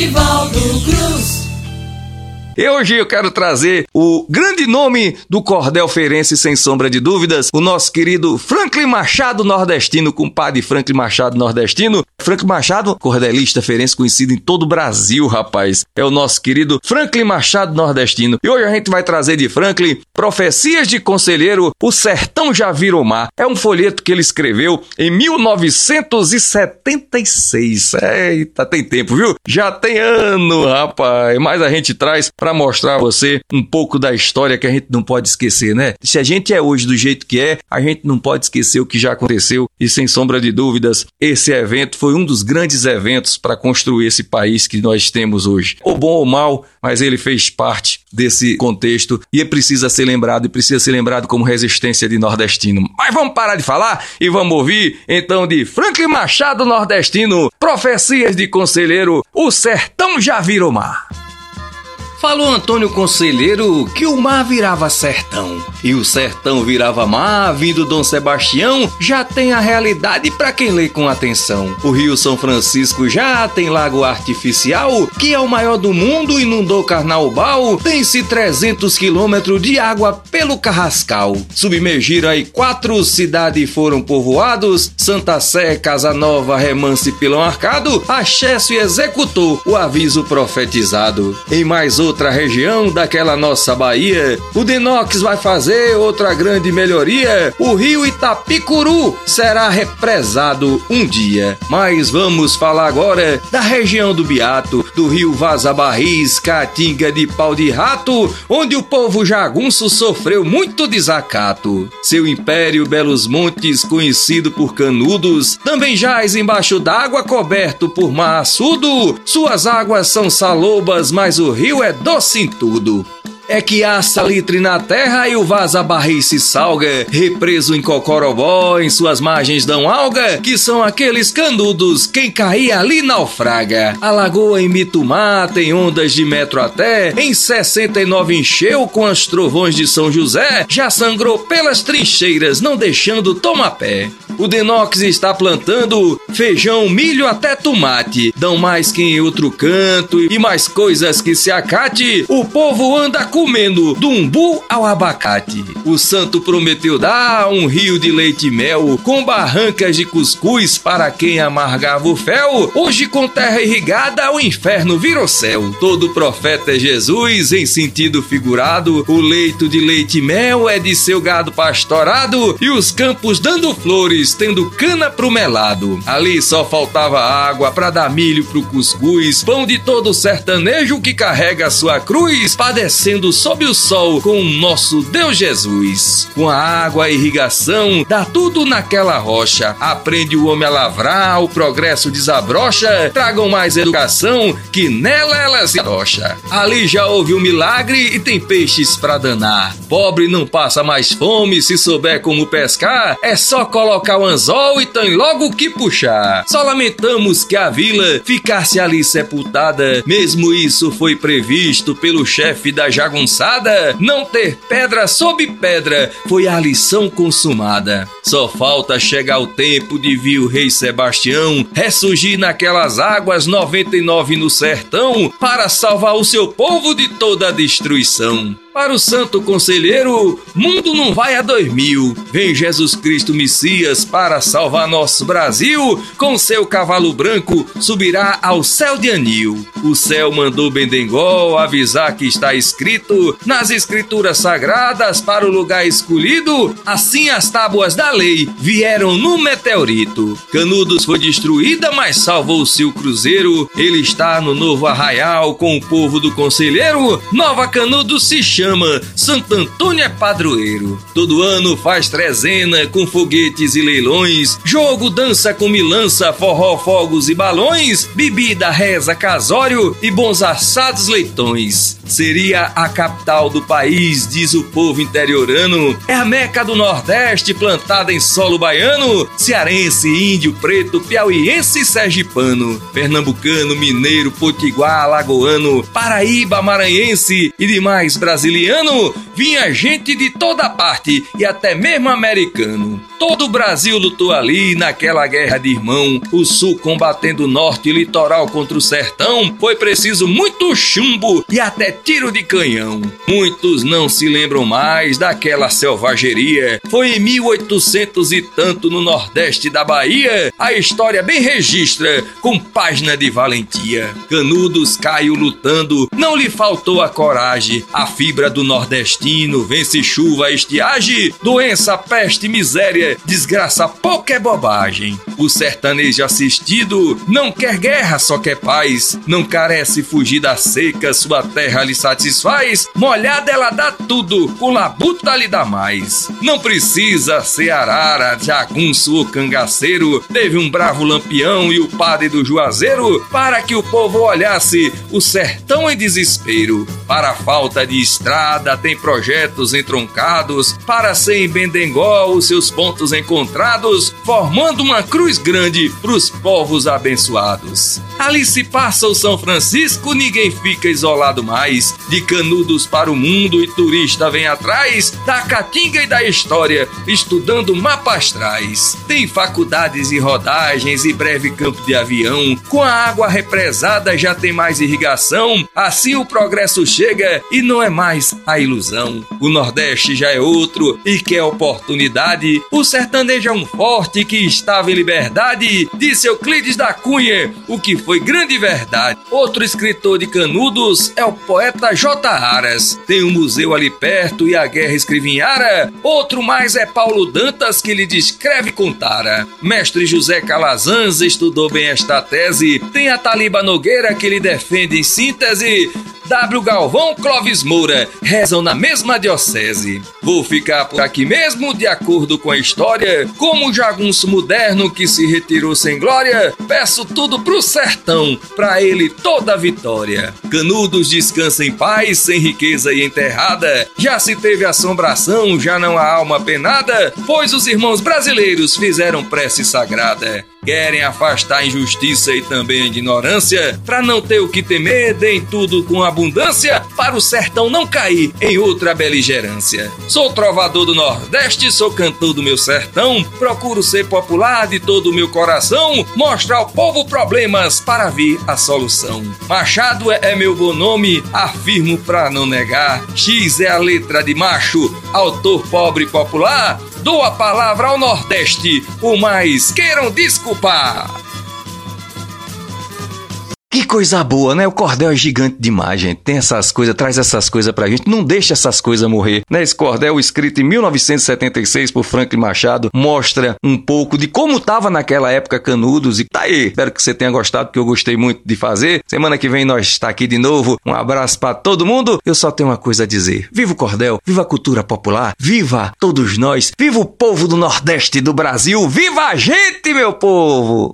Nivaldo Cruz. E hoje eu quero trazer o grande nome do cordel feirense, sem sombra de dúvidas, o nosso querido Franklin Machado Nordestino, compadre Franklin Machado Nordestino. Franklin Machado, cordelista feirense conhecido em todo o Brasil, rapaz. É o nosso querido Franklin Machado Nordestino. E hoje a gente vai trazer de Franklin Profecias de Conselheiro, O Sertão Já Virou Mar. É um folheto que ele escreveu em 1976. Eita, tem tempo, viu? Já tem ano, rapaz. Mas a gente traz para mostrar a você um pouco da história que a gente não pode esquecer, né? Se a gente é hoje do jeito que é, a gente não pode esquecer o que já aconteceu e sem sombra de dúvidas, esse evento foi um dos grandes eventos para construir esse país que nós temos hoje. Ou bom ou mal, mas ele fez parte desse contexto e precisa ser lembrado e precisa ser lembrado como resistência de nordestino. Mas vamos parar de falar e vamos ouvir então de Franklin Machado Nordestino, Profecias de Conselheiro, o sertão já virou mar. Falou Antônio Conselheiro que o mar virava sertão e o sertão virava mar, vindo Dom Sebastião, já tem a realidade para quem lê com atenção. O Rio São Francisco já tem lago artificial, que é o maior do mundo, inundou Carnaubal, tem-se 300 quilômetros de água pelo Carrascal. Submergiram aí quatro cidades foram povoados, Santa Sé, Casa Nova, Remance e Pilão Arcado, Axécio executou o aviso profetizado. Em mais outro outra região daquela nossa Bahia. O Denox vai fazer outra grande melhoria. O rio Itapicuru será represado um dia. Mas vamos falar agora da região do Beato, do rio Vaza Barris, Caatinga de Pau de Rato, onde o povo jagunço sofreu muito desacato. Seu império Belos Montes, conhecido por canudos, também jaz embaixo d'água coberto por mar açudo. Suas águas são salobas, mas o rio é doce em tudo é que há salitre na terra e o vaza barris se salga, represo em Cocorobó, em suas margens dão alga, que são aqueles canudos, quem cair ali naufraga. A lagoa em Mitumá tem ondas de metro até, em 69 encheu com as trovões de São José, já sangrou pelas trincheiras, não deixando tomar pé. O Denox está plantando feijão, milho até tomate. Dão mais que em outro canto e mais coisas que se acate. O povo anda comendo do umbu ao abacate. O santo prometeu dar um rio de leite e mel com barrancas de cuscuz para quem amargava o fel. Hoje com terra irrigada o inferno virou céu. Todo profeta é Jesus em sentido figurado. O leito de leite e mel é de seu gado pastorado e os campos dando flores tendo cana pro melado. Ali só faltava água para dar milho pro cuscuz, pão de todo sertanejo que carrega sua cruz, padecendo sob o sol com o nosso Deus Jesus. Com a água, a irrigação, dá tudo naquela rocha. Aprende o homem a lavrar, o progresso desabrocha. Tragam mais educação, que nela ela se arrocha. Ali já houve um milagre e tem peixes para danar. Pobre não passa mais fome se souber como pescar. É só colocar o anzol e tem logo que puxar. Só lamentamos que a vila ficasse ali sepultada, mesmo isso foi previsto pelo chefe da jagunçada. Não ter pedra sob pedra foi a lição consumada. Só falta chegar o tempo de vir o rei Sebastião ressurgir naquelas águas 99 no sertão para salvar o seu povo de toda a destruição. Para o santo conselheiro, mundo não vai a dois mil. Vem Jesus Cristo Messias para salvar nosso Brasil. Com seu cavalo branco, subirá ao céu de anil. O céu mandou Bendengol avisar que está escrito nas escrituras sagradas para o lugar escolhido. Assim as tábuas da lei vieram no meteorito. Canudos foi destruída, mas salvou-se o cruzeiro. Ele está no novo arraial com o povo do conselheiro. Nova Canudo se chama chama Santo Antônio é Padroeiro. Todo ano faz trezena com foguetes e leilões, jogo, dança com milança, forró, fogos e balões, bebida, reza, casório e bons assados leitões. Seria a capital do país, diz o povo interiorano. É a meca do Nordeste plantada em solo baiano, cearense, índio, preto, piauiense e sergipano, pernambucano, mineiro, potiguar, alagoano, paraíba, maranhense e demais brasileiros brasiliano, vinha gente de toda parte e até mesmo americano. Todo o Brasil lutou ali naquela guerra de irmão, o sul combatendo o norte e litoral contra o sertão. Foi preciso muito chumbo e até tiro de canhão. Muitos não se lembram mais daquela selvageria. Foi em 1800 e tanto no nordeste da Bahia. A história bem registra com página de valentia. Canudos caiu lutando, não lhe faltou a coragem. A fibra do nordestino vence chuva, estiagem, doença, peste, miséria, desgraça, pouca é bobagem. O sertanejo assistido não quer guerra, só quer paz. Não carece fugir da seca, sua terra lhe satisfaz. Molhada ela dá tudo, com labuta lhe dá mais. Não precisa ser arara, jagunço ou cangaceiro. Teve um bravo lampião e o padre do Juazeiro para que o povo olhasse o sertão em desespero. Para a falta de estrada, tem projetos entroncados. Para ser em Bendengó, os seus pontos encontrados, formando uma cruz grande pros povos abençoados. Ali se passa o São Francisco, ninguém fica isolado mais. De canudos para o mundo e turista vem atrás da caatinga e da história, estudando mapas astrais. Tem faculdades e rodagens e breve campo de avião. Com a água represada já tem mais irrigação. Assim o progresso chega e não é mais a ilusão. O Nordeste já é outro e quer oportunidade. O sertanejo é um forte que estava em liberdade. Disse Euclides da Cunha, o que foi grande verdade. Outro escritor de Canudos é o poeta J. Aras. Tem um museu ali perto e a guerra escrevinhara. Outro mais é Paulo Dantas que lhe descreve com tara. Mestre José Calazans estudou bem esta tese. Tem a Taliba Nogueira que lhe defende em síntese. W. Galvão Clóvis Moura rezam na mesma diocese. Vou ficar por aqui mesmo, de acordo com a história, como jagunço moderno que se retirou sem glória, peço tudo pro sertão, pra ele toda a vitória. Canudos descansa em paz, sem riqueza e enterrada, já se teve assombração, já não há alma penada, pois os irmãos brasileiros fizeram prece sagrada. Querem afastar a injustiça e também a ignorância, para não ter o que temer, deem tudo com abundância, para o sertão não cair em outra beligerância. Sou trovador do Nordeste, sou cantor do meu sertão, procuro ser popular de todo o meu coração, mostrar ao povo problemas para vir a solução. Machado é, é meu bom nome, afirmo pra não negar. X é a letra de macho, autor pobre popular, Dou a palavra ao Nordeste, o mais queiram desculpar. Que coisa boa, né? O cordel é gigante demais, gente. Tem essas coisas, traz essas coisas pra gente. Não deixa essas coisas morrer, né? Esse cordel, escrito em 1976 por Franklin Machado, mostra um pouco de como tava naquela época Canudos. E tá aí. Espero que você tenha gostado, porque eu gostei muito de fazer. Semana que vem nós está aqui de novo. Um abraço para todo mundo. Eu só tenho uma coisa a dizer. Viva o cordel, viva a cultura popular, viva todos nós, viva o povo do Nordeste do Brasil, viva a gente, meu povo!